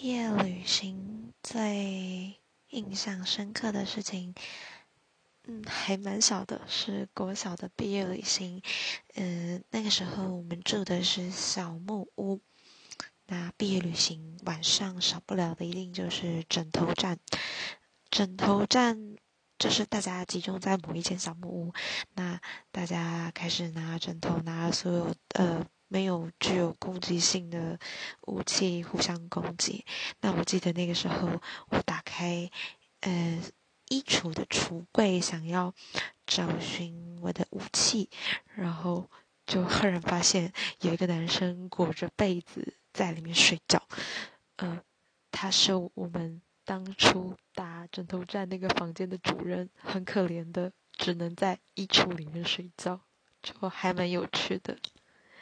毕业旅行最印象深刻的事情，嗯，还蛮小的，是国小的毕业旅行。嗯，那个时候我们住的是小木屋。那毕业旅行晚上少不了的一定就是枕头战。枕头战就是大家集中在某一间小木屋，那大家开始拿枕头，拿所有呃。没有具有攻击性的武器互相攻击。那我记得那个时候，我打开呃衣橱的橱柜，想要找寻我的武器，然后就赫然发现有一个男生裹着被子在里面睡觉。呃，他是我们当初打枕头战那个房间的主人，很可怜的，只能在衣橱里面睡觉，就还蛮有趣的。